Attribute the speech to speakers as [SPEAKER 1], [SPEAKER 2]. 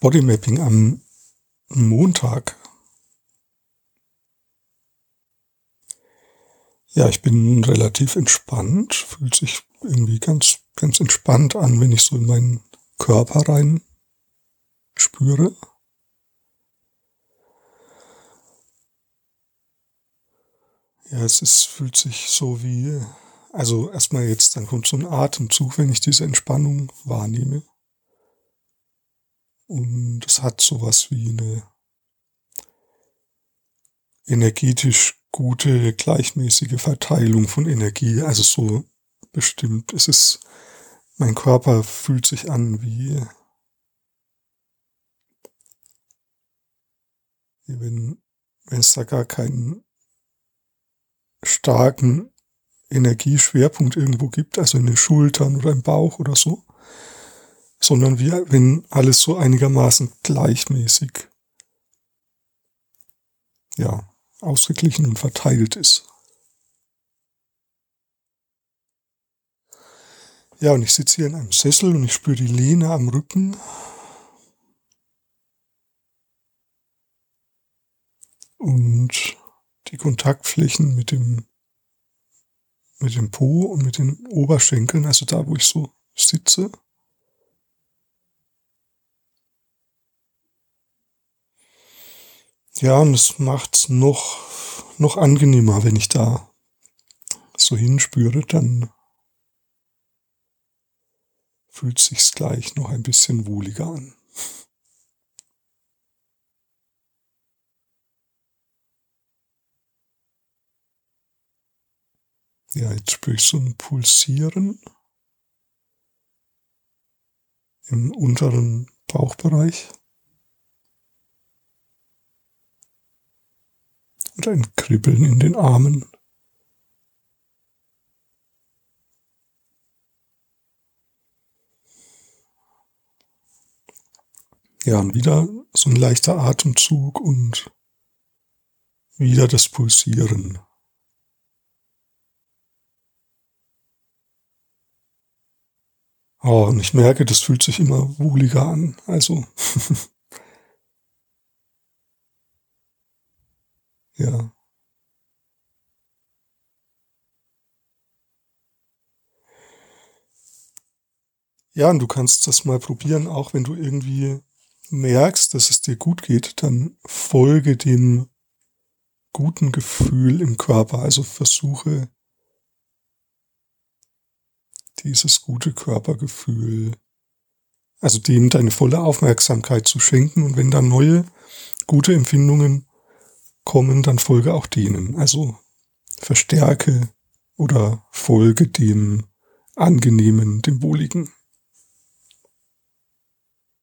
[SPEAKER 1] Bodymapping am Montag. Ja, ich bin relativ entspannt, fühlt sich irgendwie ganz, ganz entspannt an, wenn ich so in meinen Körper rein spüre. Ja, es ist, fühlt sich so wie, also erstmal jetzt, dann kommt so ein Atemzug, wenn ich diese Entspannung wahrnehme. Und es hat sowas wie eine energetisch gute, gleichmäßige Verteilung von Energie. Also so bestimmt. Es ist, mein Körper fühlt sich an wie, wenn, wenn es da gar keinen starken Energieschwerpunkt irgendwo gibt, also in den Schultern oder im Bauch oder so, sondern wie wenn alles so einigermaßen gleichmäßig, ja, ausgeglichen und verteilt ist. Ja, und ich sitze hier in einem Sessel und ich spüre die Lehne am Rücken. Und die Kontaktflächen mit dem, mit dem Po und mit den Oberschenkeln, also da, wo ich so sitze. Ja, und es macht's noch, noch angenehmer, wenn ich da so hinspüre, dann fühlt sich's gleich noch ein bisschen wohliger an. Ja, jetzt spüre ich so ein Pulsieren im unteren Bauchbereich. Und ein Kribbeln in den Armen. Ja, und wieder so ein leichter Atemzug und wieder das Pulsieren. Oh, und ich merke, das fühlt sich immer wohliger an. Also. ja. Ja, und du kannst das mal probieren, auch wenn du irgendwie merkst, dass es dir gut geht, dann folge dem guten Gefühl im Körper. Also versuche dieses gute Körpergefühl, also dem deine volle Aufmerksamkeit zu schenken. Und wenn dann neue gute Empfindungen kommen, dann folge auch denen. Also verstärke oder folge dem angenehmen, dem wohligen.